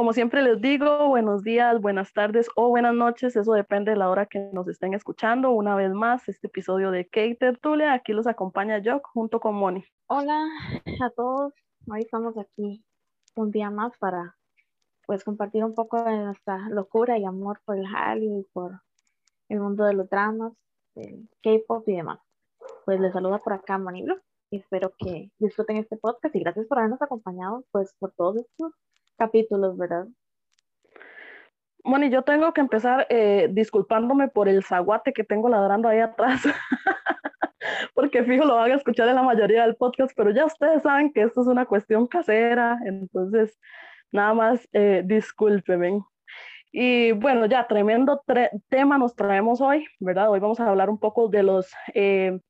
Como siempre les digo, buenos días, buenas tardes o buenas noches, eso depende de la hora que nos estén escuchando. Una vez más, este episodio de Kate Tertulia, aquí los acompaña Jock junto con Moni. Hola a todos, hoy estamos aquí un día más para pues compartir un poco de nuestra locura y amor por el Hallyu y por el mundo de los dramas, del K-pop y demás. Pues les saluda por acá Moni Blue y espero que disfruten este podcast y gracias por habernos acompañado pues por todos estos capítulos, ¿verdad? Moni, yo tengo que empezar eh, disculpándome por el zaguate que tengo ladrando ahí atrás, porque fijo lo van a escuchar en la mayoría del podcast, pero ya ustedes saben que esto es una cuestión casera, entonces nada más eh. Y bueno, ya tremendo tema nos traemos hoy, ¿verdad? Hoy vamos a hablar un poco de los, eh,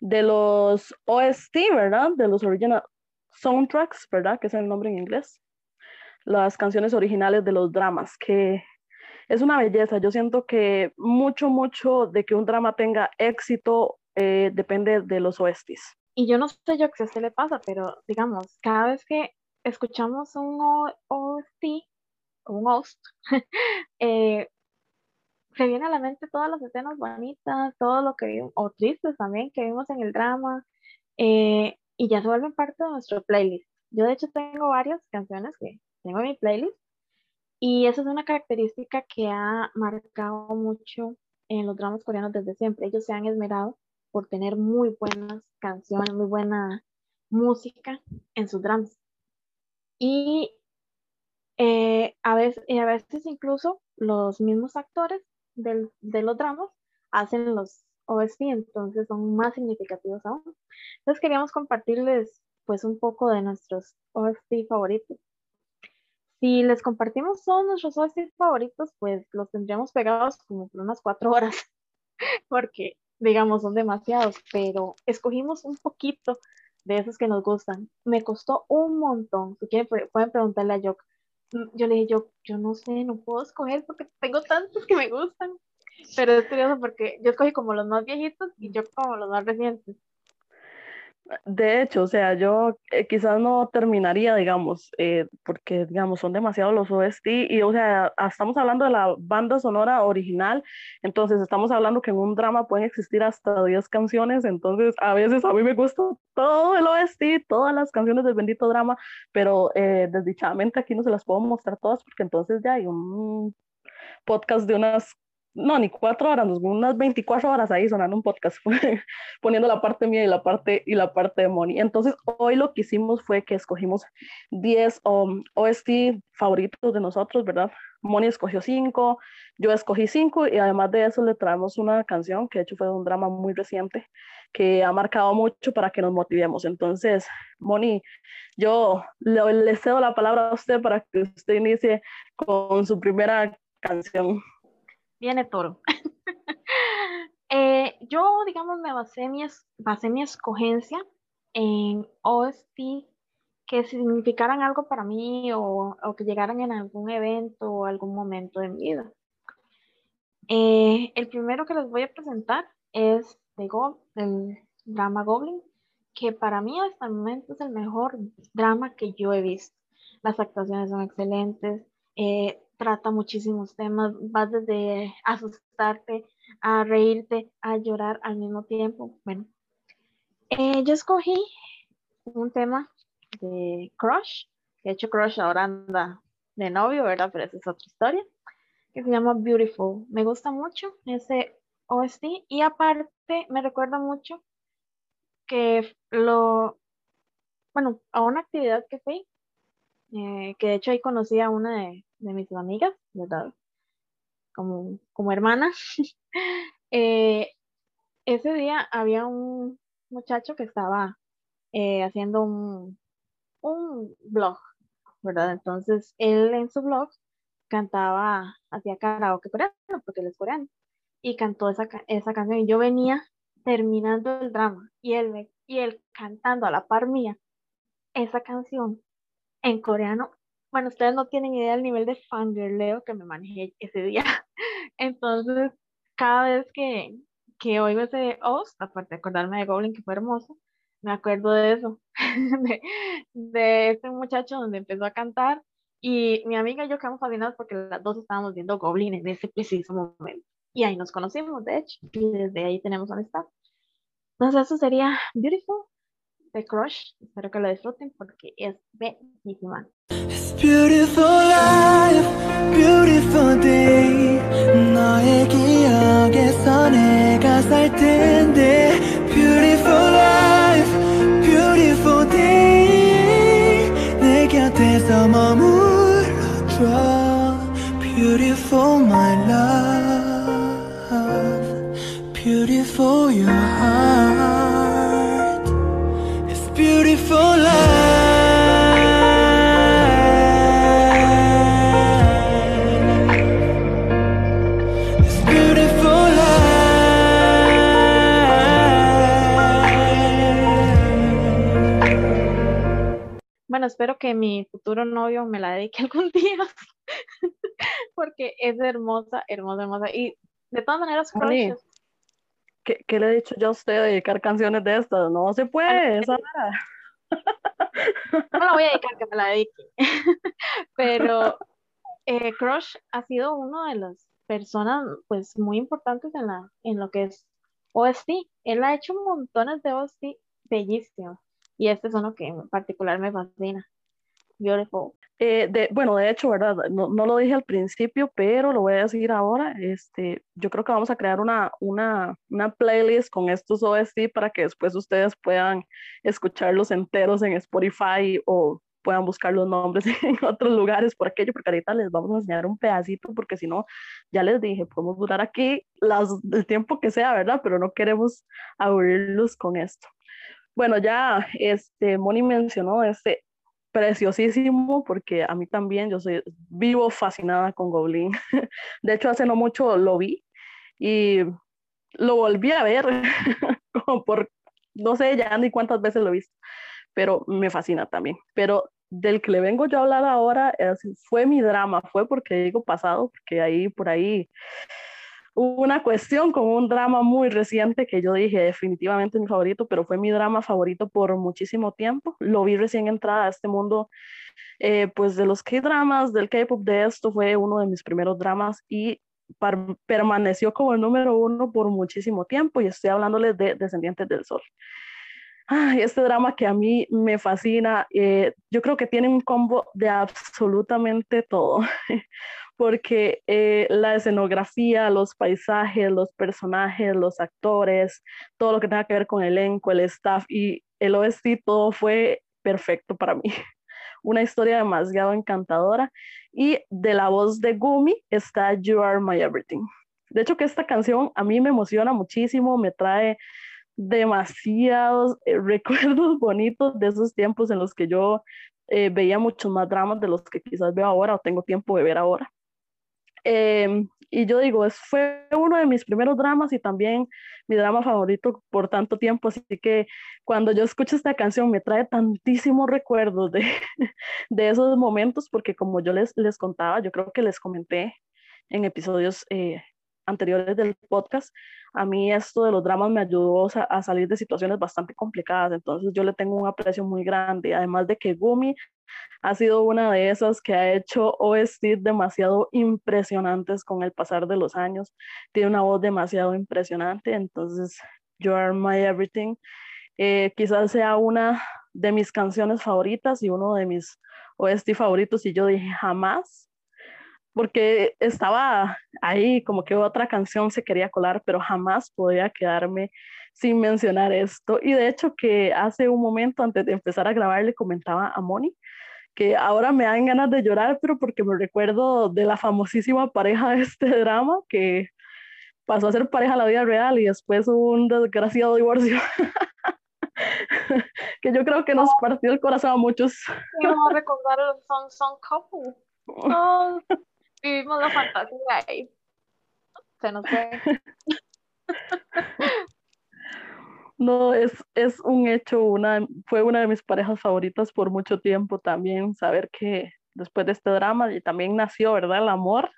de los OST, ¿verdad? De los original soundtracks, ¿verdad? Que es el nombre en inglés las canciones originales de los dramas, que es una belleza. Yo siento que mucho, mucho de que un drama tenga éxito eh, depende de los OSTs. Y yo no sé yo qué se le pasa, pero digamos, cada vez que escuchamos un OST, un host, eh, se viene a la mente todas las escenas bonitas, todo lo que vimos, o tristes también, que vimos en el drama, eh, y ya se vuelven parte de nuestro playlist. Yo de hecho tengo varias canciones que tengo mi playlist. Y esa es una característica que ha marcado mucho en los dramas coreanos desde siempre. Ellos se han esmerado por tener muy buenas canciones, muy buena música en sus dramas. Y eh, a, veces, a veces incluso los mismos actores de los dramas hacen los OST, entonces son más significativos aún. Entonces queríamos compartirles pues un poco de nuestros OST favoritos. Si les compartimos todos nuestros OSTs favoritos, pues los tendríamos pegados como por unas cuatro horas, porque digamos son demasiados, pero escogimos un poquito de esos que nos gustan. Me costó un montón. Si quieren, pueden preguntarle a Jock. Mm, yo le dije, yo, yo no sé, no puedo escoger porque tengo tantos que me gustan. Pero es curioso porque yo escogí como los más viejitos y yo como los más recientes. De hecho, o sea, yo eh, quizás no terminaría, digamos, eh, porque, digamos, son demasiados los OST y, o sea, estamos hablando de la banda sonora original, entonces estamos hablando que en un drama pueden existir hasta 10 canciones, entonces a veces a mí me gusta todo el OST, todas las canciones del bendito drama, pero eh, desdichadamente aquí no se las puedo mostrar todas porque entonces ya hay un podcast de unas no, ni cuatro horas, unas 24 horas ahí sonando un podcast, poniendo la parte mía y la parte, y la parte de Moni. Entonces, hoy lo que hicimos fue que escogimos 10 um, OST favoritos de nosotros, ¿verdad? Moni escogió 5, yo escogí 5 y además de eso le traemos una canción que de hecho fue un drama muy reciente que ha marcado mucho para que nos motivemos. Entonces, Moni, yo le, le cedo la palabra a usted para que usted inicie con su primera canción viene toro. Eh, yo, digamos, me basé mi, basé mi escogencia en OST que significaran algo para mí o, que llegaran en algún evento o algún momento de mi vida. Eh, el primero que les voy a presentar es de el drama Goblin, que para mí hasta el momento es el mejor drama que yo he visto. Las actuaciones son excelentes, eh, trata muchísimos temas, vas desde asustarte, a reírte, a llorar al mismo tiempo. Bueno, eh, yo escogí un tema de Crush, de hecho Crush ahora anda de novio, ¿verdad? Pero esa es otra historia, que se llama Beautiful. Me gusta mucho ese OST y aparte me recuerda mucho que lo, bueno, a una actividad que fui, eh, que de hecho ahí conocí a una de, de mis amigas, ¿verdad? Como, como hermana. Eh, ese día había un muchacho que estaba eh, haciendo un, un blog, ¿verdad? Entonces él en su blog cantaba, hacía karaoke coreano, porque él es coreano, y cantó esa, esa canción. Y yo venía terminando el drama y él, y él cantando a la par mía esa canción en coreano bueno, ustedes no tienen idea del nivel de fangirleo que me manejé ese día. Entonces, cada vez que, que oigo ese host, aparte de acordarme de Goblin, que fue hermoso, me acuerdo de eso, de, de este muchacho donde empezó a cantar Y mi amiga y yo quedamos fascinadas porque las dos estábamos viendo Goblin en ese preciso momento. Y ahí nos conocimos, de hecho, y desde ahí tenemos amistad. Entonces, eso sería Beautiful de Crush. Espero que lo disfruten porque es bellísima. It's beautiful life, beautiful day. 너의 기억에서 내가 살 텐데. Beautiful life, beautiful day. 내 곁에서 머물러줘. Beautiful my love, beautiful your heart. Bueno, espero que mi futuro novio me la dedique algún día, porque es hermosa, hermosa, hermosa. Y de todas maneras, ¿Qué, ¿Qué, le he dicho yo a usted de dedicar canciones de estas? No se puede, esa No la voy a dedicar, que me la dedique. Pero eh, Crush ha sido una de las personas pues muy importantes en, la, en lo que es OST. Él ha hecho montones de OST bellísimos. Y este es uno que en particular me fascina. Eh, de, bueno, de hecho, ¿verdad? No, no, lo dije al principio, pero lo voy a decir ahora. Este, yo creo que vamos a crear una, una, una playlist con estos OST para que después ustedes puedan escucharlos enteros en Spotify o puedan buscar los nombres en otros lugares por aquello, porque ahorita les vamos a enseñar un pedacito, porque si no, ya les dije, podemos durar aquí las, el tiempo que sea, ¿verdad? Pero no queremos aburrirlos con esto. Bueno, ya este, Moni mencionó este preciosísimo porque a mí también, yo soy vivo fascinada con Goblin. De hecho, hace no mucho lo vi y lo volví a ver como por, no sé ya ni cuántas veces lo he visto, pero me fascina también. Pero del que le vengo yo a hablar ahora fue mi drama, fue porque digo pasado, porque ahí por ahí una cuestión con un drama muy reciente que yo dije definitivamente mi favorito, pero fue mi drama favorito por muchísimo tiempo. Lo vi recién entrada a este mundo, eh, pues de los K-dramas, del K-pop, de esto fue uno de mis primeros dramas y permaneció como el número uno por muchísimo tiempo y estoy hablándoles de Descendientes del Sol. Este drama que a mí me fascina, eh, yo creo que tiene un combo de absolutamente todo. porque eh, la escenografía, los paisajes, los personajes, los actores, todo lo que tenga que ver con el elenco, el staff y el OST, todo fue perfecto para mí. Una historia demasiado encantadora. Y de la voz de Gumi está You Are My Everything. De hecho, que esta canción a mí me emociona muchísimo, me trae demasiados eh, recuerdos bonitos de esos tiempos en los que yo eh, veía muchos más dramas de los que quizás veo ahora o tengo tiempo de ver ahora. Em, y yo digo, fue uno de mis primeros dramas y también mi drama favorito por tanto tiempo, así que cuando yo escucho esta canción me trae tantísimos recuerdos de, de esos momentos, porque como yo les, les contaba, yo creo que les comenté en episodios eh, anteriores del podcast, a mí esto de los dramas me ayudó a salir de situaciones bastante complicadas, entonces yo le tengo un aprecio muy grande, además de que Gumi ha sido una de esas que ha hecho OST demasiado impresionantes con el pasar de los años, tiene una voz demasiado impresionante, entonces You Are My Everything eh, quizás sea una de mis canciones favoritas y uno de mis OST favoritos. Y yo dije jamás porque estaba ahí como que otra canción se quería colar, pero jamás podía quedarme sin mencionar esto. Y de hecho que hace un momento antes de empezar a grabar le comentaba a Moni que ahora me dan ganas de llorar, pero porque me recuerdo de la famosísima pareja de este drama que pasó a ser pareja en la vida real y después hubo un desgraciado divorcio. que yo creo que nos partió el corazón a muchos. Vamos a recordar el Son Son Couple. Oh, vivimos la fantasía ahí. Se nos fue. No, es, es un hecho, una, fue una de mis parejas favoritas por mucho tiempo también, saber que después de este drama y también nació, ¿verdad? El amor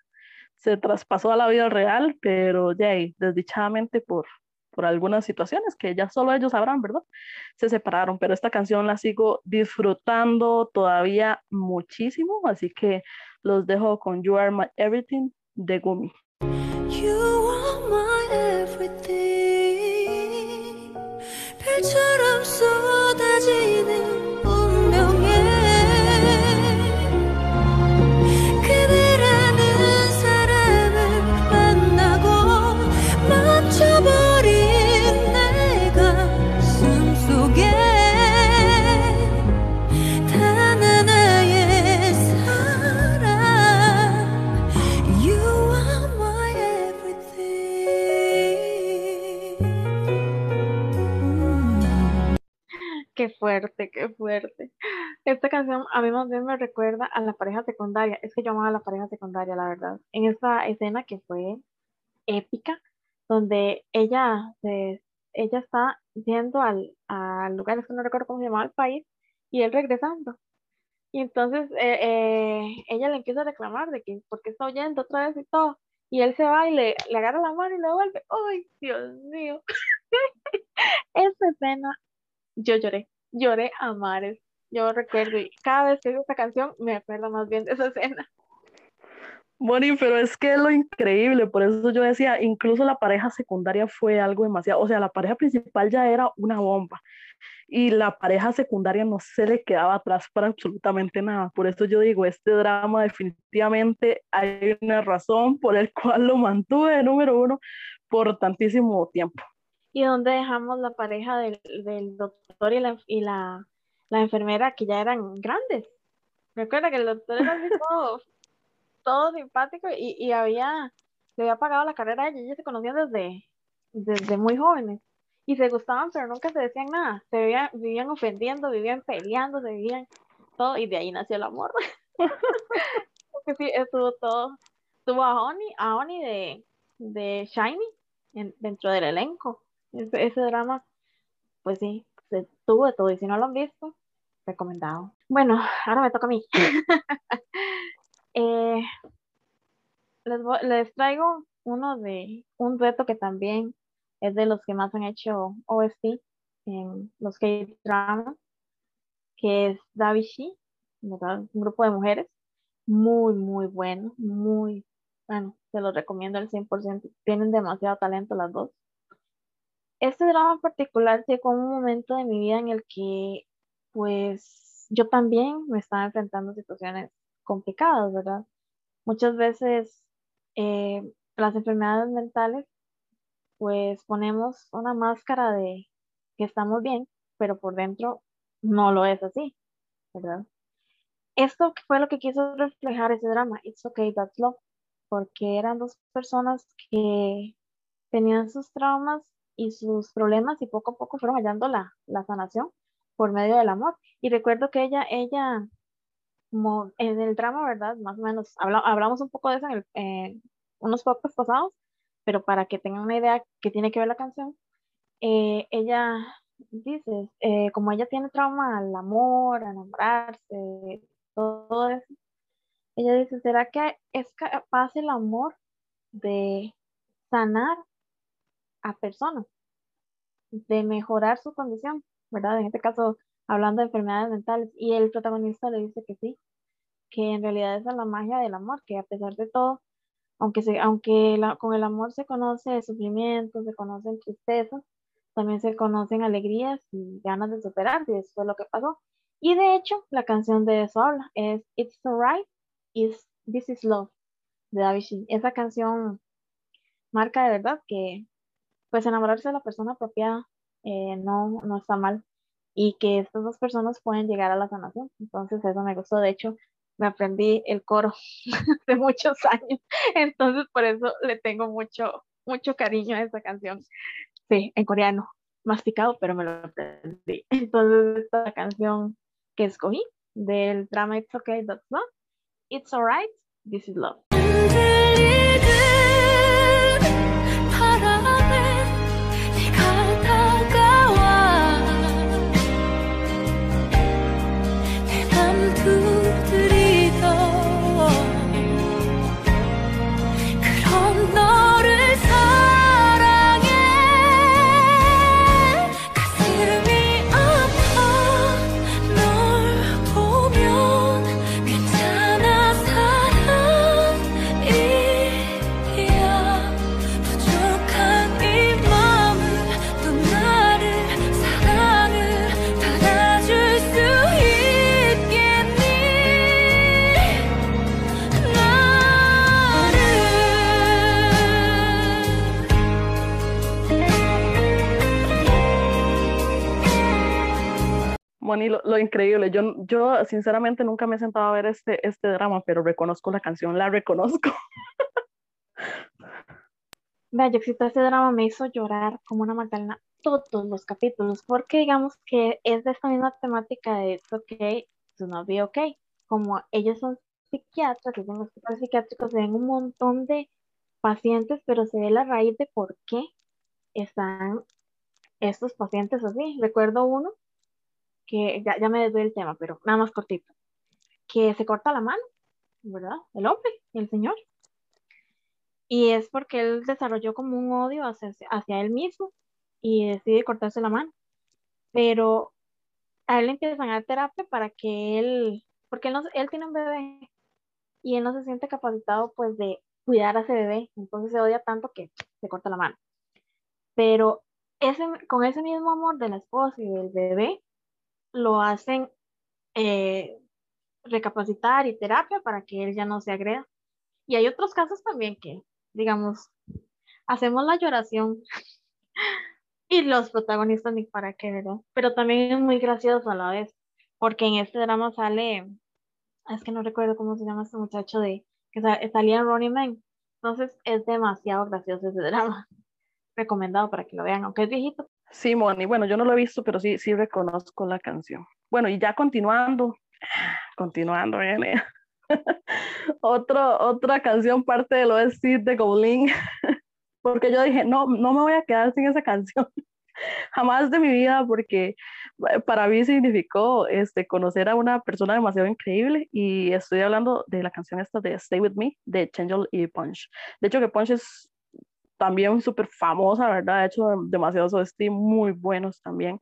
se traspasó a la vida real, pero ya desdichadamente por, por algunas situaciones que ya solo ellos sabrán, ¿verdad? Se separaron, pero esta canción la sigo disfrutando todavía muchísimo, así que los dejo con You Are My Everything de Gumi. You are my everything. Fuerte, qué fuerte. Esta canción a mí más bien me recuerda a la pareja secundaria. Es que yo amaba a la pareja secundaria, la verdad. En esa escena que fue épica, donde ella, se, ella está yendo al, al lugar, es que no recuerdo cómo se llamaba el país, y él regresando. Y entonces eh, eh, ella le empieza a reclamar de que por qué está oyendo otra vez y todo. Y él se va y le, le agarra la mano y le vuelve. ¡Ay, Dios mío! Esa escena yo lloré, lloré a mares. Yo recuerdo y cada vez que oigo esta canción me acuerdo más bien de esa escena. Bonnie, pero es que es lo increíble, por eso yo decía, incluso la pareja secundaria fue algo demasiado, o sea, la pareja principal ya era una bomba y la pareja secundaria no se le quedaba atrás para absolutamente nada. Por eso yo digo, este drama definitivamente hay una razón por el cual lo mantuve número uno por tantísimo tiempo y donde dejamos la pareja del, doctor y, la, y la, enfermera que ya eran grandes. Recuerda que el doctor era todo, todo simpático y, había, le había pagado la carrera a ella, ellos se conocían desde, desde muy jóvenes y se gustaban, pero nunca se decían nada, se vivían, vivían ofendiendo, vivían peleando, se vivían todo y de ahí nació el amor. Porque sí, estuvo todo, estuvo a Honey, a Honey de, de Shiny dentro del elenco ese, drama, pues sí, se tuvo de todo. Y si no lo han visto, recomendado. Bueno, ahora me toca a mí. Eh, les, traigo uno de un reto que también es de los que más han hecho OST en los K-dramas, que es Davishi, un grupo de mujeres muy, muy bueno, muy bueno, se los recomiendo al 100%. Tienen demasiado talento las dos. Este drama en particular llegó un momento de mi vida en el que, pues, yo también me estaba enfrentando a situaciones complicadas, ¿verdad? Muchas veces eh, las enfermedades mentales, pues ponemos una máscara de que estamos bien, pero por dentro no lo es así, ¿verdad? Esto fue lo que quiso reflejar ese drama, It's Okay, That's Love, porque eran dos personas que tenían sus traumas y sus problemas y poco a poco fueron hallando la, sanación por medio del amor. Y recuerdo que ella, ella, en el drama, ¿verdad? Más o menos, hablamos un poco de eso en, unos pocos pasados, pero para que tengan una idea que tiene que ver la canción, eh, ella dice, eh, como ella tiene trauma al amor, a enamorarse, todo eso, ella dice, ¿será que es capaz el amor de sanar a personas, de mejorar su condición, ¿verdad? En este caso, hablando de enfermedades mentales, y el protagonista le dice que sí, que en realidad esa es la magia del amor, que a pesar de todo, aunque, se, aunque con el amor se conoce sufrimiento, se conocen tristezas, también se conocen alegrías y ganas de superar, y eso fue lo que pasó. Y de hecho, la canción de eso habla, es It's Alright, is This Is Love, de David Esa canción marca de verdad que pues enamorarse de la persona apropiada eh, no, no está mal y que estas dos personas pueden llegar a la sanación. Entonces eso me gustó. De hecho, me aprendí el coro de muchos años. Entonces por eso le tengo mucho, mucho cariño a esa canción. Sí, en coreano, masticado, pero me lo aprendí. Entonces esta canción que escogí del drama It's Okay, That's Love. It's Alright, This is Love. Lo, lo, increíble. Yo, yo sinceramente nunca me he sentado a ver este, este drama, pero reconozco la canción, la reconozco. Vaya, yo existe este drama me hizo llorar como una magdalena todos los capítulos, porque digamos que es de esta misma temática de It's okay to not be okay. Como ellos son psiquiatras, en hospitales psiquiátricos, se ven un montón de pacientes, pero se ve la raíz de por qué están estos pacientes así. Recuerdo uno que ya, ya me desdoy el tema, pero nada más cortito, que se corta la mano, ¿verdad? El hombre, el señor. Y es porque él desarrolló como un odio hacia, hacia él mismo y decide cortarse la mano. Pero a él le empiezan a dar terapia para que él, porque él, no, él tiene un bebé y él no se siente capacitado pues de cuidar a ese bebé, entonces se odia tanto que se corta la mano. Pero ese, con ese mismo amor de la esposa y del bebé, lo hacen eh, recapacitar y terapia para que él ya no se agreda. Y hay otros casos también que, digamos, hacemos la lloración y los protagonistas ni para qué, ¿verdad? Pero también es muy gracioso a la vez, porque en este drama sale, es que no recuerdo cómo se llama este muchacho de que salía Ronnie Man. Entonces es demasiado gracioso ese drama. Recomendado para que lo vean, aunque es viejito, Sí, Moni, bueno, yo no lo he visto, pero sí, sí reconozco la canción. Bueno, y ya continuando, continuando. Otro, otra canción parte del OST de Goblin, porque yo dije, no, no me voy a quedar sin esa canción, jamás de mi vida, porque eh, para mí significó este, conocer a una persona demasiado increíble y estoy hablando de la canción esta de Stay With Me de Changel y Punch. De hecho que Punch es también súper famosa, ¿verdad? Ha hecho demasiados OST muy buenos también.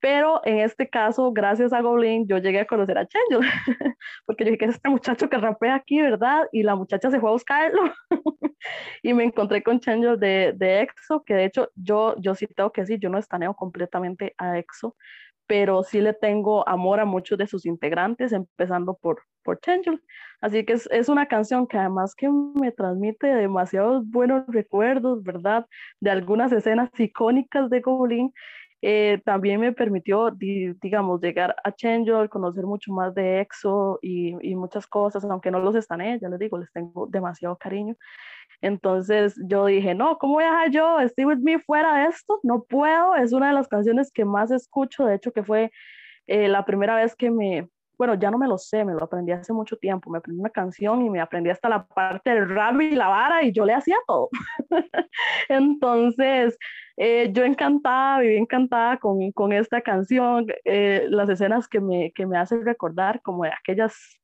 Pero en este caso, gracias a Goblin, yo llegué a conocer a Changel, porque yo dije que es este muchacho que rapea aquí, ¿verdad? Y la muchacha se fue a buscarlo y me encontré con Changel de, de EXO, que de hecho yo, yo sí tengo que decir, yo no estaneo completamente a EXO, pero sí le tengo amor a muchos de sus integrantes, empezando por, por Changel. Así que es, es, una canción que además que me transmite demasiados buenos recuerdos, ¿verdad? De algunas escenas icónicas de Goblin. Eh, también me permitió, digamos, llegar a Changel, conocer mucho más de EXO y, y muchas cosas, aunque no los están, ya les digo, les tengo demasiado cariño. Entonces yo dije, no, ¿cómo voy a dejar yo Stay With Me fuera de esto? No puedo, es una de las canciones que más escucho, de hecho que fue eh, la primera vez que me, bueno, ya no me lo sé, me lo aprendí hace mucho tiempo, me aprendí una canción y me aprendí hasta la parte del rap y la vara y yo le hacía todo. Entonces, eh, yo encantada, viví encantada con, con esta canción, eh, las escenas que me, que me hacen recordar como de aquellas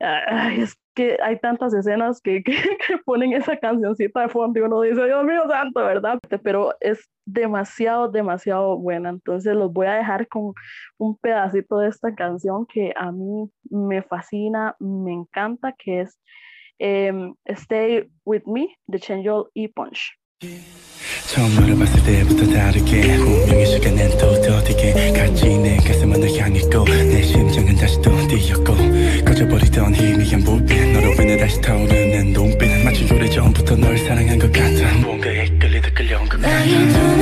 Ay, es que hay tantas escenas que, que, que, ponen esa cancioncita de fondo y uno dice, Dios mío santo, ¿verdad? Pero es demasiado, demasiado buena. Entonces los voy a dejar con un pedacito de esta canción que a mí me fascina, me encanta, que es um, Stay With Me de Changel y Punch. 처음 너를 봤을 때부터 다르게 운명의 시간엔 또 더디게 같이 내 가슴은 널 향했고 내 심장은 다시 또 뛰었고 꺼져버리던 희미한 불빛 너로 인해 다시 타오르는 눈빛 마치 오래전부터 널 사랑한 것 같아. 뭔가에 끌리다 끌려온 것 같아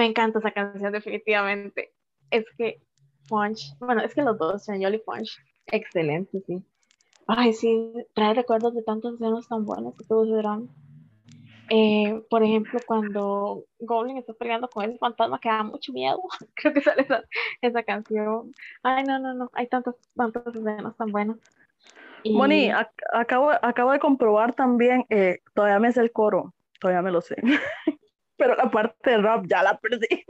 Me encanta esa canción definitivamente. Es que Punch, bueno, es que los dos, Chanyeol y Punch, excelente, sí. Ay, sí, trae recuerdos de tantos escenas tan buenos que tuvo ese. Eh, por ejemplo, cuando Goblin está peleando con ese fantasma que da mucho miedo, creo que sale esa, esa canción. Ay, no, no, no, hay tantas, tantas escenas tan buenas. Y... Moni, ac acabo, acabo de comprobar también, eh, todavía me sé el coro, todavía me lo sé, pero la parte del rap ya la perdí.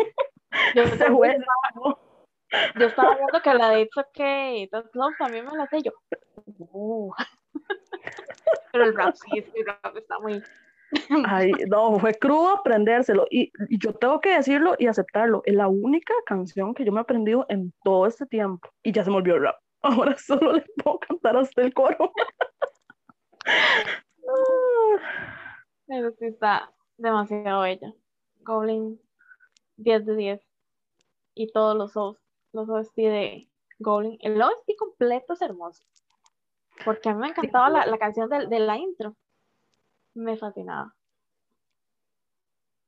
Yo, estaba, yo estaba viendo que la de It's Okay, That's Love también me la sé yo. Uh. pero el rap sí, el rap está muy, Ay, no, fue crudo aprendérselo. Y, y, yo tengo que decirlo y aceptarlo. Es la única canción que yo me he aprendido en todo este tiempo. Y ya se me olvidó el rap. Ahora solo le puedo cantar hasta el coro. Pero sí está demasiado bella. Goblin, 10 de 10. Y todos los, los OST de Goblin. El OST completo es hermoso. Porque a mí me encantaba la, la canción de, de, la intro. Me fascinaba.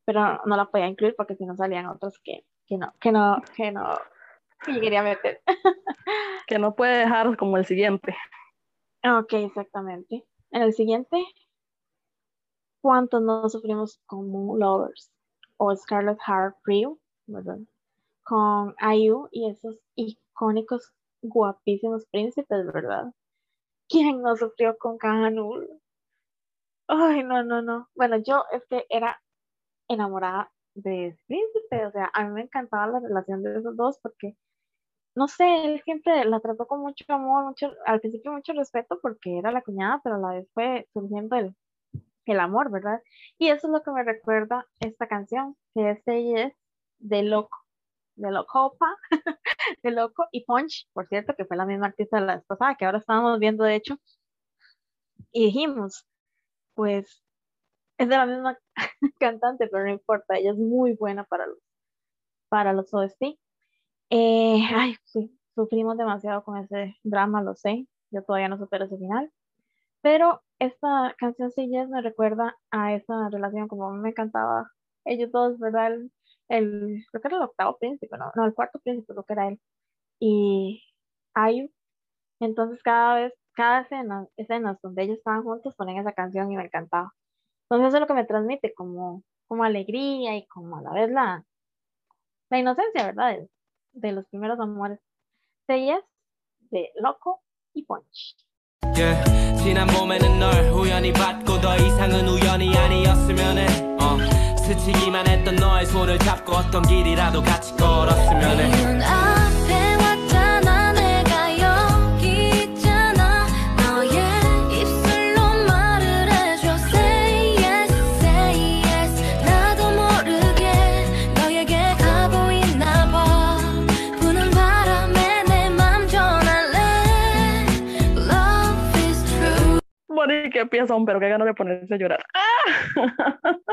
Pero no, la podía incluir porque si no salían otros que, que no, que no, que no, que quería meter. que no puede dejar como el siguiente. Ok, exactamente. En el siguiente, ¿cuántos no sufrimos con Moon Lovers o Scarlet Heart ¿verdad? Con IU y esos icónicos, guapísimos príncipes, ¿verdad? ¿Quién no sufrió con Kahanul? Ay, no, no, no. Bueno, yo es que era enamorada de príncipe, o sea, a mí me encantaba la relación de esos dos porque, no sé, él siempre la trató con mucho amor, mucho, al principio mucho respeto porque era la cuñada, pero a la vez fue surgiendo el, el amor, ¿verdad? Y eso es lo que me recuerda esta canción, que es de Loco, de Locopa, de Loco y Punch, por cierto, que fue la misma artista de la vez pasada, que ahora estábamos viendo de hecho, y dijimos, pues es de la misma cantante, pero no importa, ella es muy buena para los, para los OST. Eh, ay, sí, sufrimos demasiado con ese drama, lo sé, yo todavía no supero ese final, pero esta ya me recuerda a esa relación, como me encantaba ellos dos, ¿verdad? El, creo que era el octavo príncipe, no, no, el cuarto príncipe, creo que era él, y Ayu, entonces cada vez, cada escena, escenas donde ellos estaban juntos ponen esa canción y me encantaba. Entonces eso es lo que me transmite como, como alegría y como a la vez la, la inocencia, ¿verdad? De, de los primeros amores. Yes, de Loco y Punch. 지난 봄에는 널 우연히 받고 더 이상은 우연이 아니었으면 해 어, 스치기만 했던 너의 손을 잡고 어떤 길이라도 같이 걸었으면 해 qué piensan, pero qué ganas de ponerse a llorar.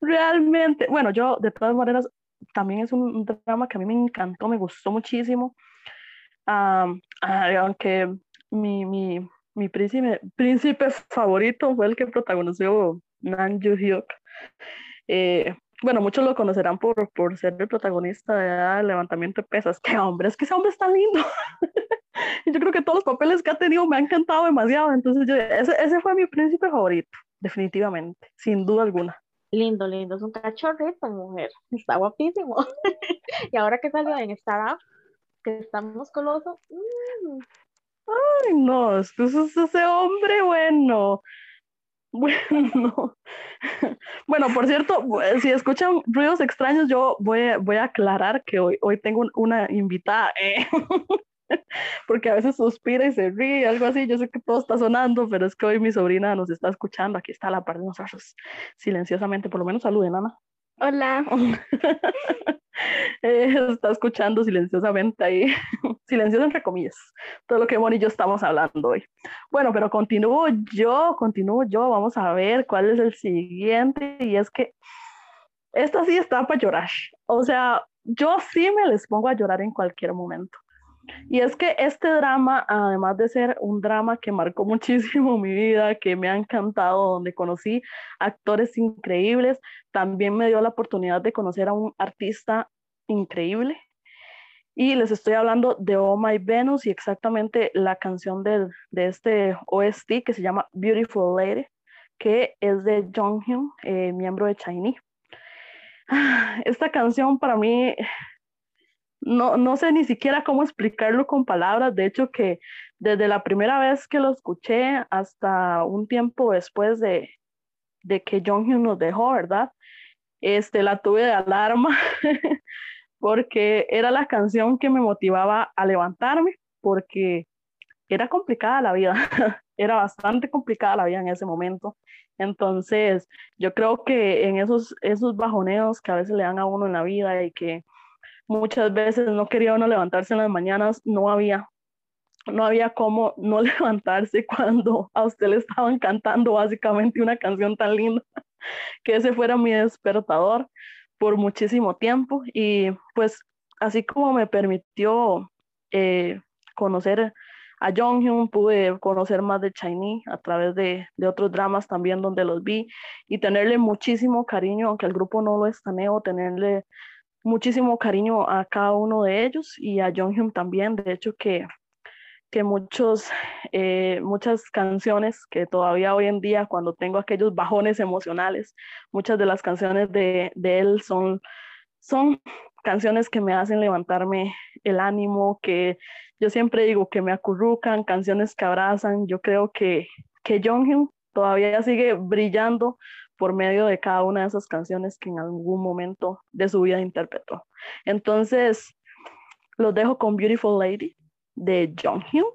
Realmente, bueno, yo de todas maneras, también es un, drama que a mí me encantó, me gustó muchísimo. aunque mi, mi, mi príncipe, príncipe favorito fue el que protagonizó Nan Joo Hyuk. Eh, bueno, muchos lo conocerán por, por ser el protagonista de levantamiento de pesas. ¡Qué hombre! Es que ese hombre está lindo. y yo creo que todos los papeles que ha tenido me han encantado demasiado. Entonces, yo, ese, ese fue mi príncipe favorito, definitivamente, sin duda alguna. Lindo, lindo, es un cachorrito, mujer. Está guapísimo. y ahora que salió en Startup, que está musculoso. Mmm. Ay, no, es ese hombre bueno. Bueno, bueno, por cierto, si escuchan ruidos extraños, yo voy, voy a aclarar que hoy, hoy tengo una invitada, eh, porque a veces suspira y se ríe, algo así. Yo sé que todo está sonando, pero es que hoy mi sobrina nos está escuchando, aquí está la par de nosotros, silenciosamente, por lo menos saluden, Ana. Hola. Eh, está escuchando silenciosamente ahí, silencioso entre comillas, todo lo que Moni y yo estamos hablando hoy. Bueno, pero continúo yo, continúo yo, vamos a ver cuál es el siguiente, y es que esta sí está para llorar, o sea, yo sí me les pongo a llorar en cualquier momento. Y es que este drama, además de ser un drama que marcó muchísimo mi vida, que me ha encantado, donde conocí actores increíbles, también me dio la oportunidad de conocer a un artista increíble. Y les estoy hablando de Oh My Venus y exactamente la canción de, de este OST que se llama Beautiful Lady, que es de Jonghyun, eh, miembro de Chinese. Esta canción para mí no, no sé ni siquiera cómo explicarlo con palabras. De hecho, que desde la primera vez que lo escuché hasta un tiempo después de, de que Jonghyun nos dejó, ¿verdad? Este, la tuve de alarma porque era la canción que me motivaba a levantarme porque era complicada la vida. era bastante complicada la vida en ese momento. Entonces, yo creo que en esos, esos bajoneos que a veces le dan a uno en la vida y que muchas veces no quería uno levantarse en las mañanas, no había, no había cómo no levantarse cuando a usted le estaban cantando básicamente una canción tan linda, que ese fuera mi despertador por muchísimo tiempo. Y pues así como me permitió eh, conocer a Jonghyun, pude conocer más de Chinese a través de, de, otros dramas también donde los vi y tenerle muchísimo cariño, aunque el grupo no lo estaneo, tenerle muchísimo cariño a cada uno de ellos y a Jonghyun también, de hecho que, que muchos, eh, muchas canciones que todavía hoy en día cuando tengo aquellos bajones emocionales, muchas de las canciones de, de él son, son canciones que me hacen levantarme el ánimo, que yo siempre digo que me acurrucan, canciones que abrazan. Yo creo que, que Jonghyun todavía sigue brillando por medio de cada una de esas canciones que en algún momento de su vida interpretó. Entonces, los dejo con Beautiful Lady de Jonghyun.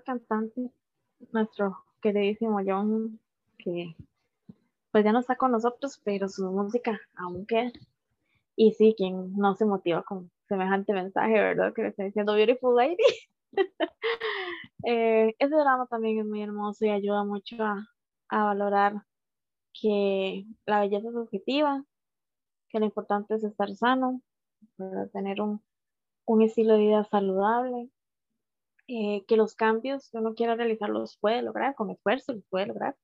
Cantante, nuestro queridísimo John, que pues ya no está con nosotros, pero su música aún queda. Y sí, quien no se motiva con semejante mensaje, ¿verdad? Que le está diciendo Beautiful Lady. eh, ese drama también es muy hermoso y ayuda mucho a, a valorar que la belleza es objetiva, que lo importante es estar sano, tener un, un estilo de vida saludable, eh, que los cambios que uno quiera realizar los puede lograr, con esfuerzo los puede lograr.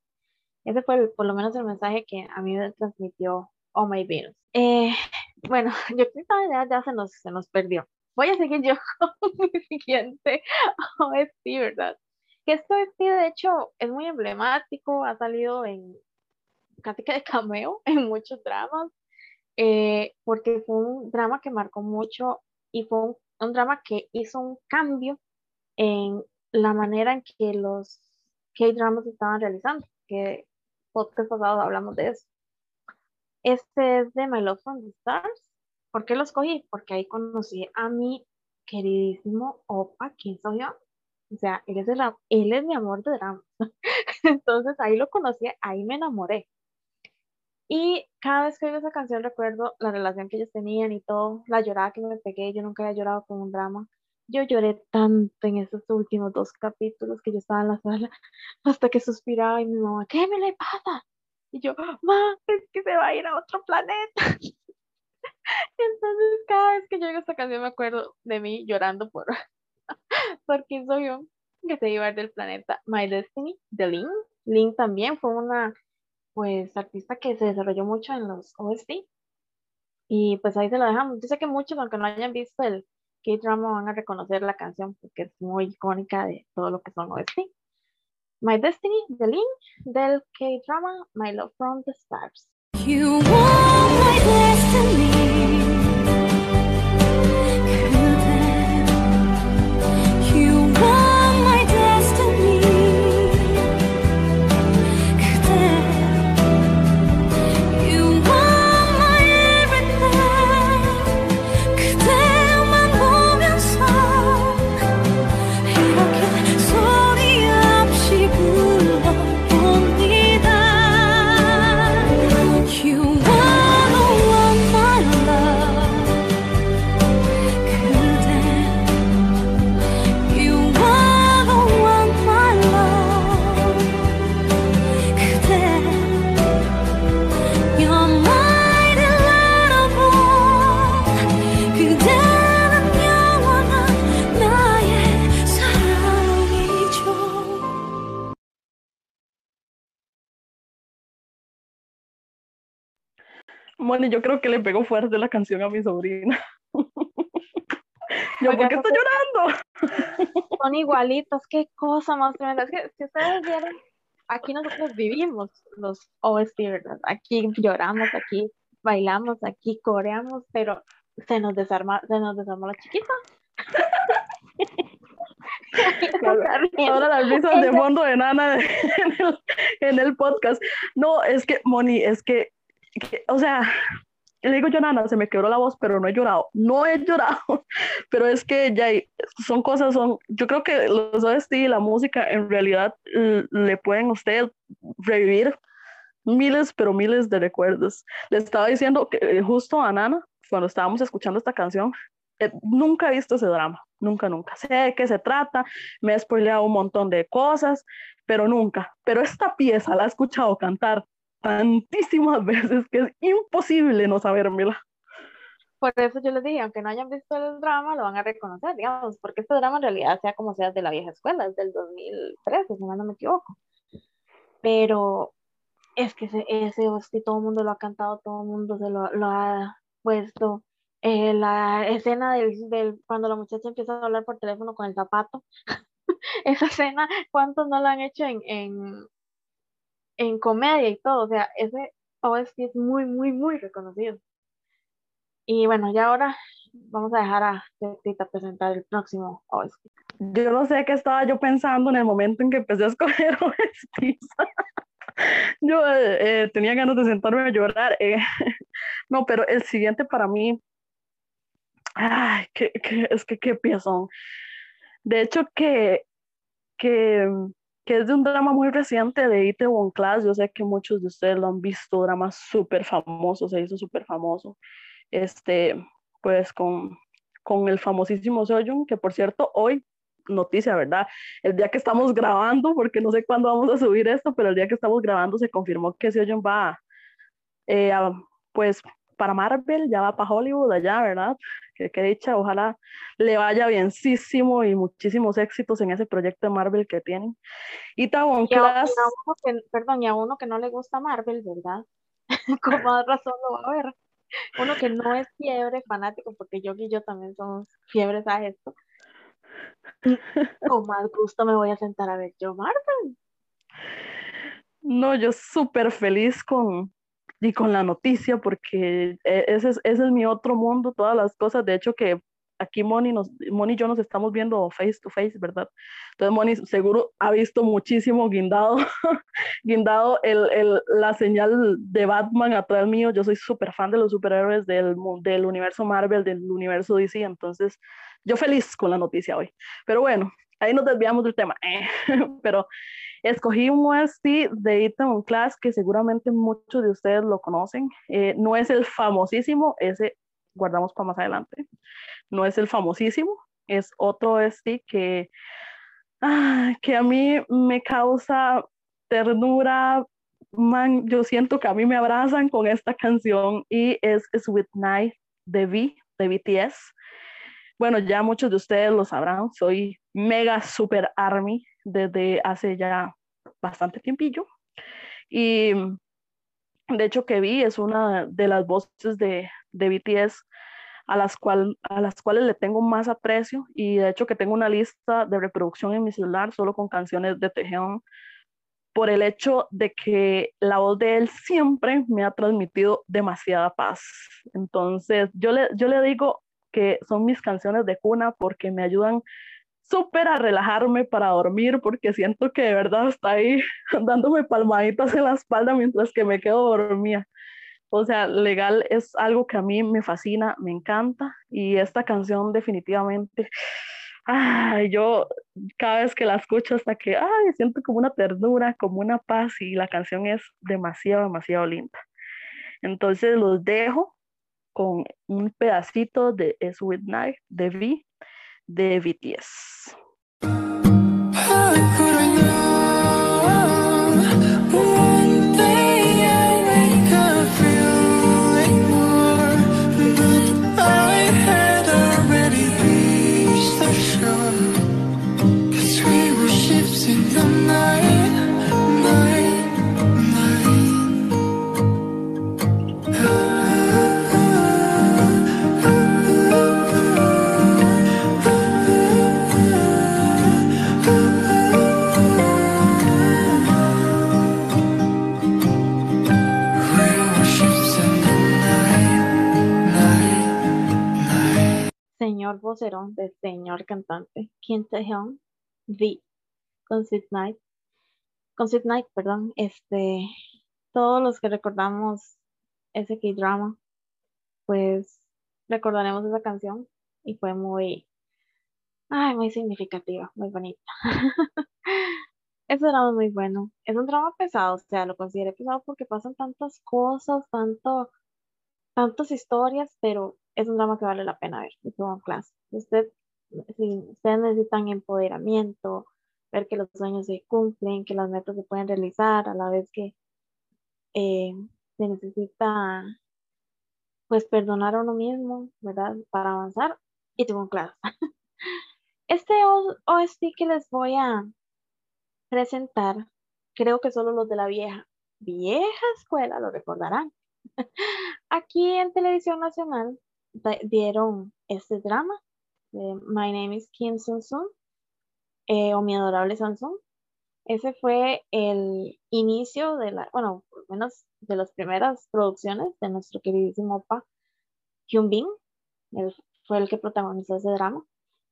Ese fue por lo menos el mensaje que a mí me transmitió Oh My Venus. Eh, bueno, yo creo que ya, ya se, nos, se nos perdió. Voy a seguir yo con mi siguiente OST, ¿verdad? Que este OST de hecho es muy emblemático, ha salido en casi que de cameo en muchos dramas, eh, porque fue un drama que marcó mucho y fue un, un drama que hizo un cambio en la manera en que los K-dramas estaban realizando, que podcast pasado hablamos de eso. Este es de My Love from the Stars. ¿Por qué lo escogí? Porque ahí conocí a mi queridísimo Opa, ¿quién soy yo? O sea, él es, él es mi amor de drama. Entonces ahí lo conocí, ahí me enamoré. Y cada vez que oigo esa canción recuerdo la relación que ellos tenían y todo, la llorada que me pegué, yo nunca había llorado con un drama. Yo lloré tanto en esos últimos dos capítulos que yo estaba en la sala hasta que suspiraba y mi mamá, ¿qué me le pasa? Y yo, mamá, es que se va a ir a otro planeta. Entonces cada vez que yo oigo esta canción me acuerdo de mí llorando por, porque soy yo que se iba a ir del planeta My Destiny de Link. Link también fue una pues artista que se desarrolló mucho en los OST y pues ahí se lo dejamos. Yo sé que muchos, aunque no hayan visto el, K-drama van a reconocer la canción porque es muy icónica de todo lo que son OST. My Destiny, The Link, del K-drama My Love from the Stars. Bueno, yo creo que le pegó fuerte la canción a mi sobrina. yo, ¿por qué estoy llorando? Son igualitos, qué cosa más tremenda. Es que si ustedes vieron aquí nosotros vivimos los OST, ¿verdad? Aquí lloramos, aquí bailamos, aquí coreamos, pero se nos desarma, se nos desarmó la chiquita. Ahora las risas de fondo de Nana en el, en el podcast. No, es que, Moni, es que, o sea, le digo Nana, se me quebró la voz, pero no he llorado. No he llorado, pero es que ya son cosas, son, yo creo que los OST y la música en realidad le pueden a usted revivir miles, pero miles de recuerdos. Le estaba diciendo que eh, justo a Nana, cuando estábamos escuchando esta canción, eh, nunca he visto ese drama, nunca, nunca. Sé de qué se trata, me he spoileado un montón de cosas, pero nunca. Pero esta pieza la he escuchado cantar tantísimas veces que es imposible no sabérmela. Por eso yo les dije, aunque no hayan visto el drama, lo van a reconocer, digamos, porque este drama en realidad sea como sea de la vieja escuela, es del 2013, si no me equivoco. Pero es que ese, ese todo el mundo lo ha cantado, todo el mundo se lo, lo ha puesto. Eh, la escena del, del, cuando la muchacha empieza a hablar por teléfono con el zapato, esa escena, ¿cuántos no la han hecho en, en, en comedia y todo? O sea, ese OST es muy, muy, muy reconocido. Y bueno, ya ahora vamos a dejar a Tita presentar el próximo OST. Yo no sé qué estaba yo pensando en el momento en que empecé a escoger OST. yo eh, eh, tenía ganas de sentarme a llorar. Eh. no, pero el siguiente para mí Ay, que, es que qué piezón. De hecho, que, que, que, es de un drama muy reciente de Itaewon Class. Yo sé que muchos de ustedes lo han visto, drama súper famoso, se hizo súper famoso. Este, pues con, con el famosísimo Soyun, que por cierto, hoy noticia, ¿verdad? El día que estamos grabando, porque no sé cuándo vamos a subir esto, pero el día que estamos grabando se confirmó que Seoyeon va eh, a, pues para Marvel, ya va para Hollywood allá, ¿verdad? Que, que dicha, ojalá le vaya bienísimo y muchísimos éxitos en ese proyecto de Marvel que tienen. Y Tawon Class... perdón, y a uno que no le gusta Marvel, ¿verdad? Con más razón lo va a ver. Uno que no es fiebre fanático, porque yo y yo también somos fiebres a esto. Con más gusto me voy a sentar a ver yo Marvel. No, yo súper feliz con, y con la noticia, porque e, ese es, ese es mi otro mundo, todas las cosas, de hecho que aquí Moni, nos, Moni y yo nos estamos viendo face to face, ¿verdad? Entonces Moni seguro ha visto muchísimo guindado, guindado el, el, la señal de Batman atrás mío, yo soy súper fan de los superhéroes del, del universo Marvel, del universo DC, entonces yo feliz con la noticia hoy. Pero bueno, ahí nos desviamos del tema, pero Escogí un OST de Itaewon Class que seguramente muchos de ustedes lo conocen. Eh, no es el famosísimo, ese guardamos para más adelante. No es el famosísimo, es otro OST que, ah, que a mí me causa ternura. Man, yo siento que a mí me abrazan con esta canción y es Sweet Night de V, de BTS. Bueno, ya muchos de ustedes lo sabrán, soy mega super army desde hace ya bastante tiempillo. Y de hecho que vi es una de las voces de, de BTS a las, cual, a las cuales le tengo más aprecio y de hecho que tengo una lista de reproducción en mi celular solo con canciones de Taehyung por el hecho de que la voz de él siempre me ha transmitido demasiada paz. Entonces, yo le, yo le digo que son mis canciones de cuna porque me ayudan súper a relajarme para dormir porque siento que de verdad está ahí dándome palmaditas en la espalda mientras que me quedo dormida. O sea, legal es algo que a mí me fascina, me encanta y esta canción definitivamente, ay, yo cada vez que la escucho hasta que, ay, siento como una ternura, como una paz y la canción es demasiado, demasiado linda. Entonces los dejo con un pedacito de Sweet Night de V de BTS. Señor vocero, del señor cantante, Kim Taehyung, V, con Sid Night, con Sid Night, perdón, este, todos los que recordamos ese K-drama, pues recordaremos esa canción y fue muy, ay, muy significativa, muy bonita. Ese drama es muy bueno. Es un drama pesado, o sea, lo consideré pesado porque pasan tantas cosas, tanto, tantas historias, pero es un drama que vale la pena ver. Un clase. Usted, si ustedes necesitan empoderamiento, ver que los sueños se cumplen, que las metas se pueden realizar, a la vez que eh, se necesita pues perdonar a uno mismo, ¿verdad? Para avanzar y tengo clase. Este OST que les voy a presentar, creo que solo los de la vieja, vieja escuela lo recordarán. Aquí en Televisión Nacional dieron este drama My Name is Kim Sun Sun eh, o Mi Adorable Samsung. Ese fue el inicio de la, bueno, por menos de las primeras producciones de nuestro queridísimo opa Hyun Bin. Él fue el que protagonizó ese drama.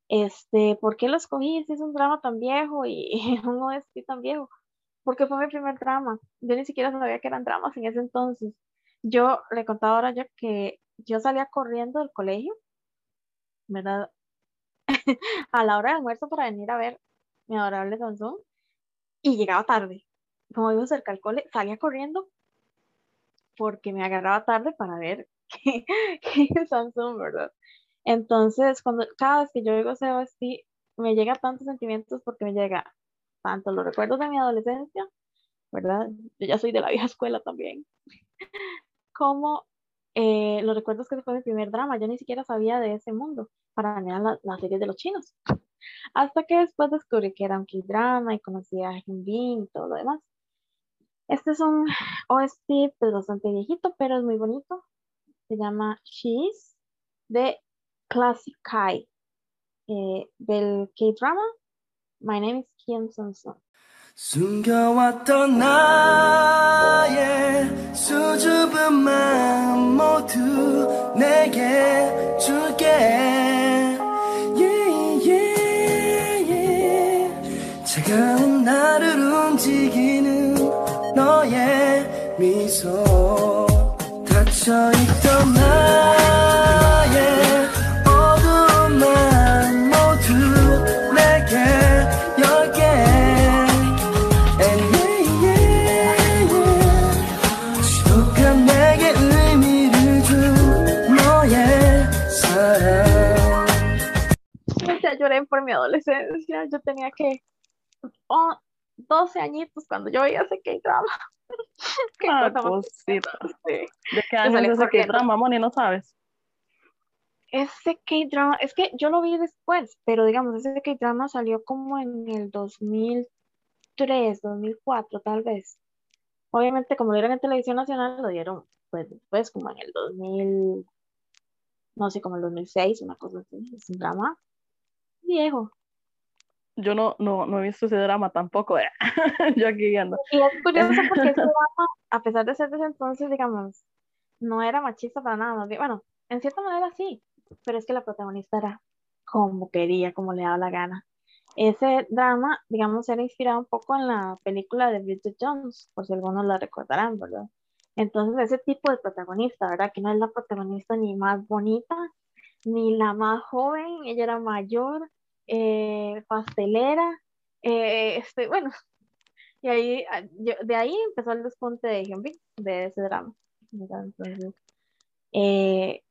Este, ¿por qué lo escogí si es un drama tan viejo y, un OST tan viejo? Porque fue mi primer drama. Yo ni siquiera sabía que eran dramas en ese entonces. Yo le contaba ahora ya que yo salía corriendo del colegio, ¿verdad? a la hora de almuerzo para venir a ver mi adorable Samsung y llegaba tarde. Como iba cerca al cole, salía corriendo porque me agarraba tarde para ver Samsung, ¿verdad? Entonces, cuando cada vez que yo digo OST, me llega tantos sentimientos porque me llega tanto los recuerdos de mi adolescencia, ¿verdad? Yo ya soy de la vieja escuela también, como eh, los recuerdos que se fue mi primer drama. Yo ni siquiera sabía de ese mundo. Para mí las series de los chinos. Hasta que después descubrí que era un K-drama y conocí a Hyunbin y todo lo demás. Este es un OST pues, bastante viejito, pero es muy bonito. Se llama She's de Classic Kai eh, del K-drama My name is Kim Sun Sun. 숨겨왔던 나의 수줍은 마음 모두 내게 줄게 yeah, yeah, yeah. 차가운 나를 움직이는 너의 미소 닫혀있던 나 adolescencia. Yo tenía que 12 añitos cuando yo veía ese K-drama. ah, ¿De qué año es ese K-drama, Moni? ¿No sabes? Ese K-drama, es que yo lo vi después, pero digamos, ese K-drama salió como en el 2003, 2004, tal vez. Obviamente, como lo dieron en televisión nacional, lo dieron pues después, como en el 2000, no sé, como el 2006, una cosa así. Es un drama viejo. Yo no, no, no he visto ese drama tampoco. Eh. Yo aquí viendo. Y es curioso porque ese drama, a pesar de ser de ese entonces, digamos, no era machista para nada. Bueno, en cierta manera sí, pero es que la protagonista era como quería, como le daba la gana. Ese drama, digamos, era inspirado un poco en la película de Bridget Jones, por si algunos la recordarán, ¿verdad? Entonces, ese tipo de protagonista, ¿verdad? Que no es la protagonista ni más bonita, ni la más joven, ella era mayor, eh, pastelera, eh, este, bueno, y ahí, ah, de ahí empezó el despunte de Hyunbin, de ese drama. Entonces, eh,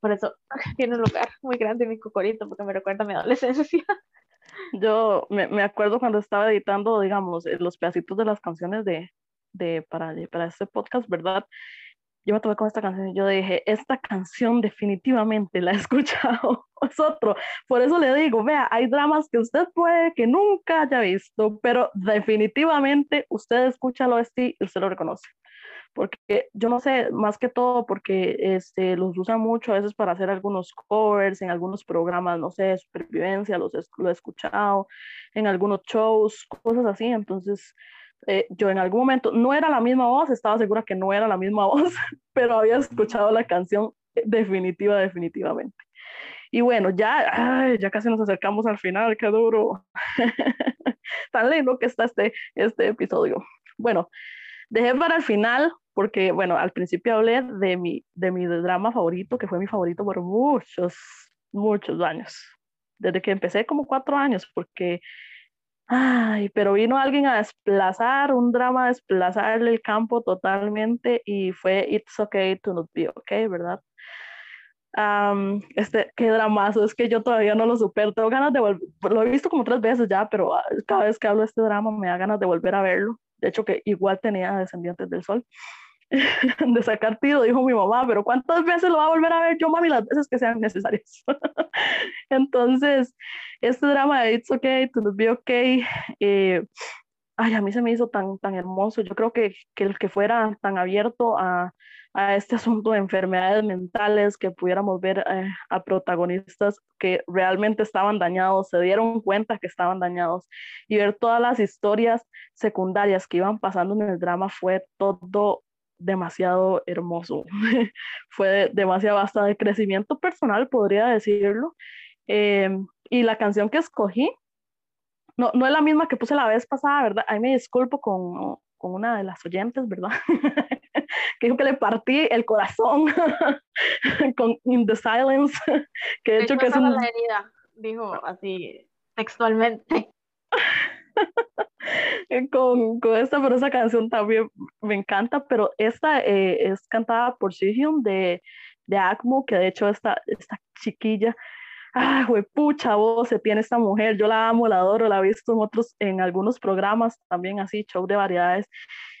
por eso tiene un lugar muy grande en mi cocorito, porque me recuerda a mi adolescencia. Yo me, me acuerdo cuando estaba editando, digamos, los pedacitos de las canciones de, de para, para este podcast, ¿verdad? Yo me tomé con esta canción y yo dije, esta canción definitivamente la he escuchado. es otro. Por eso le digo, vea, hay dramas que usted puede que nunca haya visto, pero definitivamente usted escucha lo y usted lo reconoce. Porque yo no sé, más que todo porque este, los usan mucho a veces para hacer algunos covers en algunos programas, no sé, de supervivencia, los lo he escuchado en algunos shows, cosas así. Entonces, eh, yo en algún momento, no era la misma voz, estaba segura que no era la misma voz, pero había escuchado la canción definitiva, definitivamente. Y bueno, ya, ya casi nos acercamos al final, qué duro. Tan lindo que está este, este episodio. Bueno, dejé para el final porque, bueno, al principio hablé de mi, de mi drama favorito, que fue mi favorito por muchos, muchos años. Desde que empecé como cuatro años, porque, ay, pero vino alguien a desplazar, un drama a desplazarle el campo totalmente y fue It's Okay to Not Be Okay, ¿verdad? este, qué dramazo, es que yo todavía no lo supero, tengo ganas de volver, lo he visto como tres veces ya, pero ah, cada vez que hablo de este drama me da ganas de volver a verlo, de hecho que igual tenía Descendientes del Sol, de sacar tiro, dijo mi mamá, pero ¿cuántas veces lo va a volver a ver yo, mami? Las veces que sean necesarias. Entonces, este drama de It's Okay, To Be Okay, eh, ay, a mí se me hizo tan, tan hermoso. Yo creo que, que el que fuera tan abierto a, a este asunto de enfermedades mentales, que pudiéramos ver eh, a protagonistas que realmente estaban dañados, se dieron cuenta que estaban dañados y ver todas las historias secundarias que iban pasando en el drama fue todo demasiado hermoso. fue demasiado hasta de crecimiento personal, podría decirlo. Em, y la canción que escogí, no, no es la misma que puse la vez pasada, ¿verdad? Ahí me disculpo con, con una de las oyentes, ¿verdad? que dijo que le partí el corazón con In the Silence, que de hecho que es un... la herida, dijo así textualmente. con, con, esta, pero esa canción también me encanta, pero esta eh, es cantada por Sihyun de, de ACMO, que de hecho esta, esta chiquilla, ah, pucha voz se tiene esta mujer, yo la amo, la adoro, la he visto en otros, en algunos programas también así, show de variedades,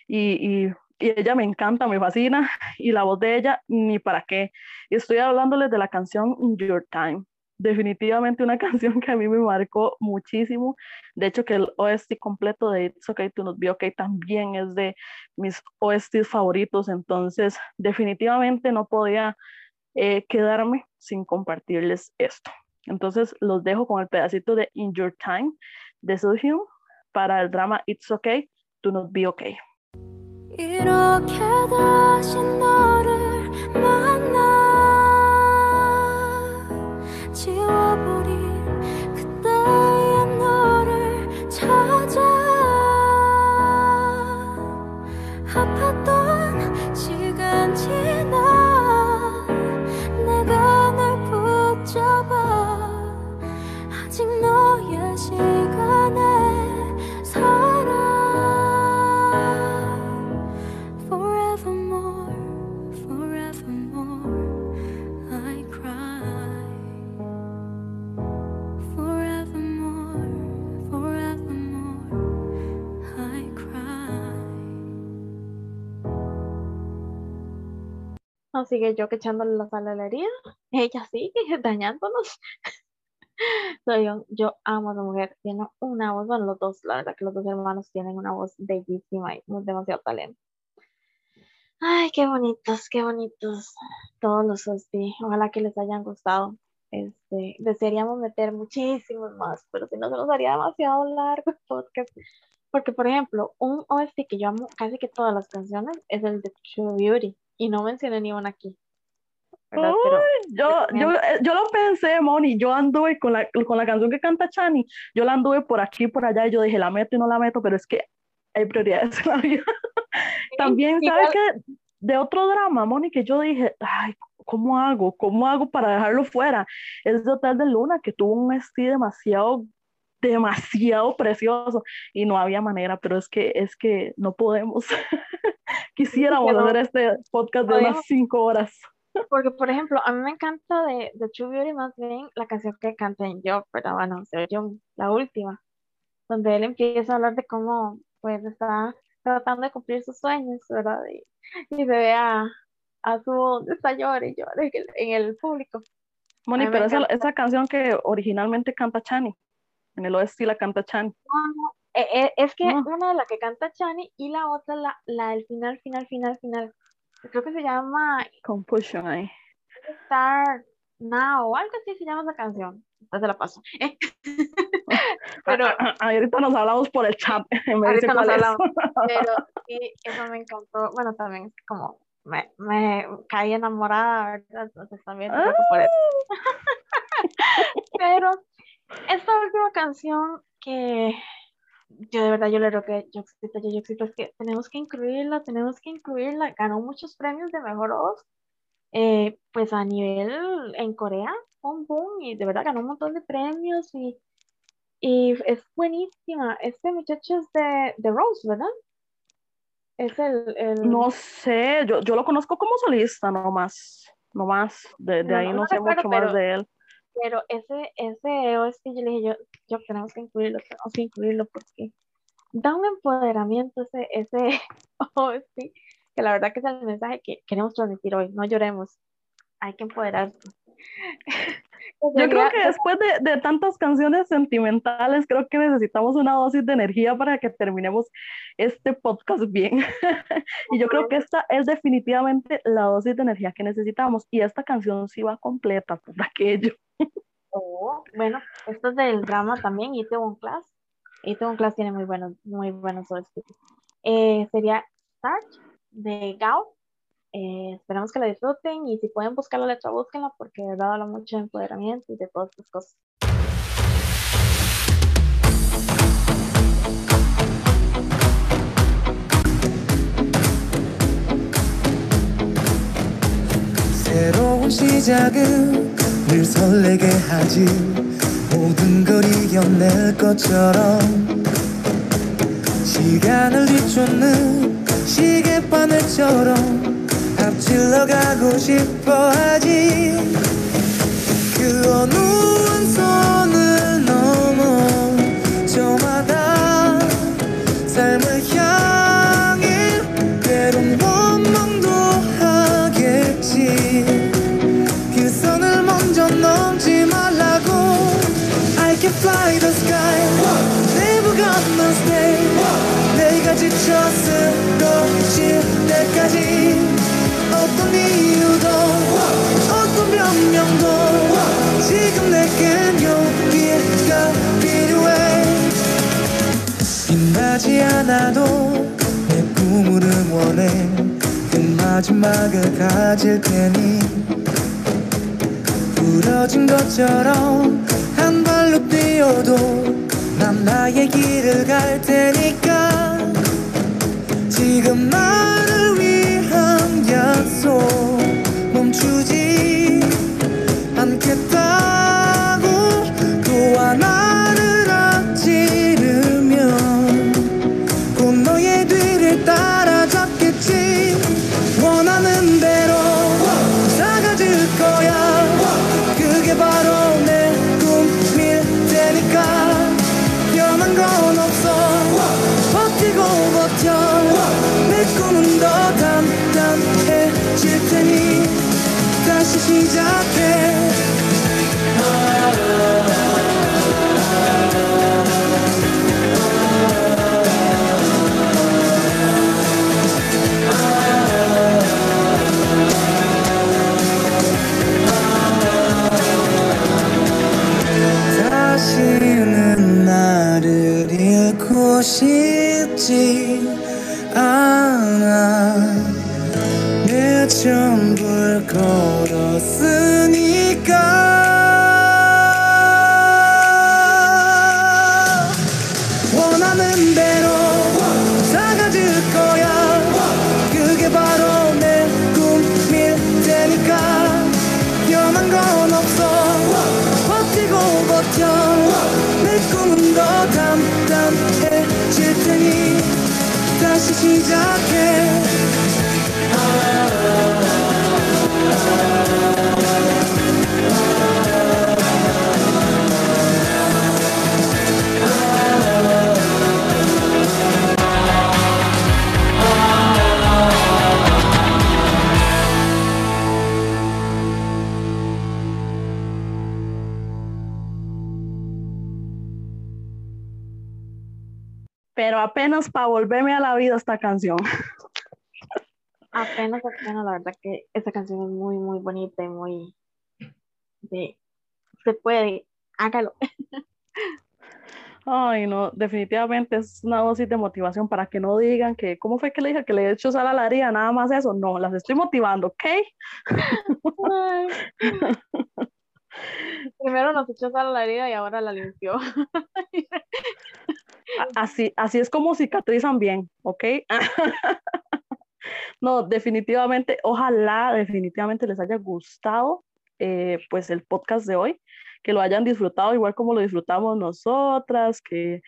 y, y y ella me encanta, me fascina, y la voz de ella, ni para qué. Estoy hablándoles de la canción Your Time. Definitivamente una canción que a mí me marcó muchísimo. De hecho, que el OST completo de It's Okay to Not Be Okay también es de mis OSTs favoritos. Entonces, definitivamente no podía eh, quedarme sin compartirles esto. Entonces, los dejo con el pedacito de In Your Time de Suhyun para el drama It's Okay to Not Be Okay. Sigue yo que echándole la sal a la herida. Ella sigue dañándonos. yo, yo amo a la mujer, tiene una voz, bueno, los dos, la verdad que los dos hermanos tienen una voz bellísima y demasiado talento. Ay, qué bonitos, qué bonitos todos los hosti. Ojalá que les hayan gustado. Este, desearíamos meter muchísimos más, pero si no se nos haría demasiado largo el podcast. Porque, por ejemplo, un OST que yo amo casi que todas las canciones es el de True Beauty y no mencioné ni una aquí. yo, yo, eh, yo lo pensé, Moni, yo anduve con la, con la canción que canta Chani, yo la anduve por aquí, por allá, y yo dije, la meto y no la meto, pero es que hay prioridades en la vida. También, ¿sabes qué? De otro drama, Moni, que yo dije, ay, ¿cómo hago? ¿Cómo hago para dejarlo fuera? Es de Hotel de Luna, que tuvo un estilo demasiado demasiado precioso y no había manera, pero es que es que no podemos. Quisiéramos hacer este podcast de unas cinco horas. Porque, por ejemplo, a mí me encanta de, de True Beauty más bien la canción que canta en Yo, pero bueno, yo, la última, donde él empieza a hablar de cómo pues está tratando de cumplir sus sueños, ¿verdad? Y, y se ve a, a su está y llora en el, público. Moni, pero esa, esa, canción que originalmente canta Chani, en el OST la canta Chani. Eh, eh, es que una de la que canta Chani y la otra, la, la del final, final, final, final. Creo que se llama Compulsion ahí. Star Now, algo así se llama esa canción. Entonces la paso. Pero ahorita nos hablamos por el chat. Ahorita nos hablamos. Pero sí, eso me encantó. Bueno, también es como me, me caí enamorada, ¿verdad? Entonces también por eso. Pero esta última canción que yo de verdad yo le creo que yo exito, yo, exito, es que tenemos que incluirla, tenemos que incluirla. Ganó muchos premios de mejor voz. Eh, pues a nivel en Corea, un boom y de verdad ganó un montón de premios y, y es buenísima. Este muchacho es de, de Rose, ¿verdad? Es el, el... No sé, yo, yo lo conozco como solista nomás, nomás, de, de ahí no, sé mucho más de él. Pero ese, ese OST yo le dije, yo, yo tenemos que incluirlo, tenemos que incluirlo porque da un empoderamiento ese, ese OST, que la verdad que es el mensaje que queremos transmitir hoy, no lloremos, hay que empoderarse. Yo creo que después de, de, tantas canciones sentimentales, creo que necesitamos una dosis de energía para que terminemos este podcast bien. y yo creo que esta es definitivamente la dosis de energía que necesitamos. Y esta canción sí va completa por aquello. Oh, bueno, esto es del drama también, Itaewon Class. Itaewon Class tiene muy buenos, muy buenos eh, sería Start de Gao. Eh, esperamos que la disfruten y si pueden buscar la letra, búsquenla porque de verdad habla mucho de empoderamiento y de todas estas cosas. 늘 설레게 하지. 모든 걸 이겨낼 것처럼 시간을 뒤쫓는 시계바늘처럼 앞질러 가고 싶어 하지. 그 어느 한 손을 fly the sky. Never gonna stay 내가 지쳐 쓰러질 때까지 어떤 이유도 어떤 변명도 지금 내겐 용기가 필요해. 빛나지 않아도 내 꿈을 응원해. 그 마지막을 가질 테니. 부러진 것처럼 한 발로 뛰어도 난 나의 길을 갈 테니까. 지금 나를 위한 약속 멈추지 싶지 않아 다시 시작해. pero apenas para volverme a la vida esta canción. Apenas, apenas, la verdad que esta canción es muy, muy bonita y muy de se puede, hágalo. Ay, no, definitivamente es una dosis de motivación para que no digan que, ¿cómo fue que le dije que le he hecho sal a la herida? Nada más eso. No, las estoy motivando, ¿ok? Primero nos echó sal a la herida y ahora la limpió. Así, así es como cicatrizan bien, ¿ok? no, definitivamente, ojalá definitivamente les haya gustado eh, pues el podcast de hoy, que lo hayan disfrutado igual como lo disfrutamos nosotras, que,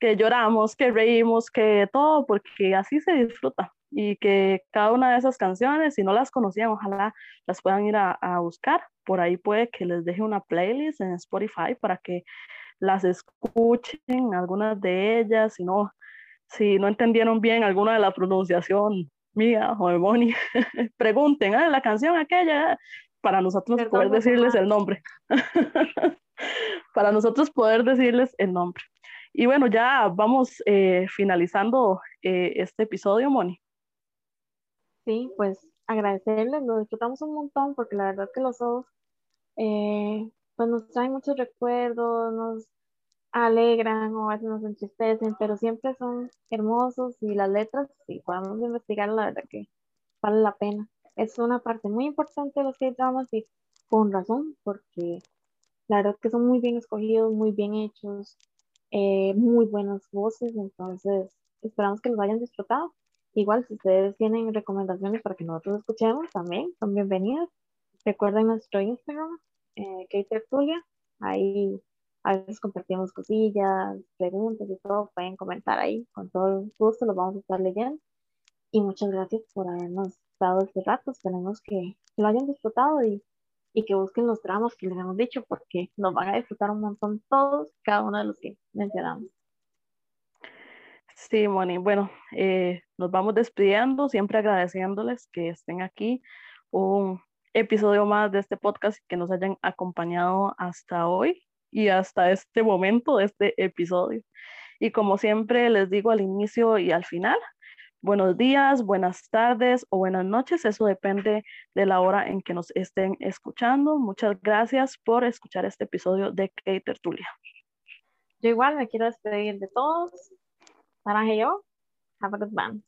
que lloramos, que reímos, que todo, porque así se disfruta y que cada una de esas canciones, si no las conocían, ojalá las puedan ir a, a, buscar. Por ahí puede que les deje una playlist en Spotify para que las escuchen, algunas de ellas, si no, si no entendieron bien alguna de la pronunciación mía o de Moni, pregunten, ¿eh? la canción aquella, para nosotros poder decirles el nombre. para nosotros poder decirles el nombre. Y bueno, ya vamos eh, finalizando eh, este episodio, Moni. Sí, pues agradecerles, lo disfrutamos un montón porque la verdad que los dos eh, pues nos traen muchos recuerdos, nos alegran o a veces nos entristecen, pero siempre son hermosos y las letras, si podemos investigar, la verdad que vale la pena. Es una parte muy importante de los que dramas y con razón, porque la verdad que son muy bien escogidos, muy bien hechos, eh, muy buenas voces, entonces esperamos que los hayan disfrutado. Igual, si ustedes tienen recomendaciones para que nosotros escuchemos, también son bienvenidas. Recuerden nuestro Instagram, eh, Tertulia. Ahí a veces compartimos cosillas, preguntas y todo. Pueden comentar ahí. Con todo gusto los vamos a estar leyendo. Y muchas gracias por habernos dado este rato. Esperemos que lo hayan disfrutado y, y que busquen los tramos que les hemos dicho porque nos van a disfrutar un montón todos, cada uno de los que mencionamos. Sí, Moni. Bueno, eh, nos vamos despidiendo, siempre agradeciéndoles que estén aquí. Un episodio más de este podcast que nos hayan acompañado hasta hoy y hasta este momento de este episodio. Y como siempre les digo al inicio y al final, buenos días, buenas tardes o buenas noches, eso depende de la hora en que nos estén escuchando. Muchas gracias por escuchar este episodio de K Tertulia. Yo igual me quiero despedir de todos. Y yo, have a good one.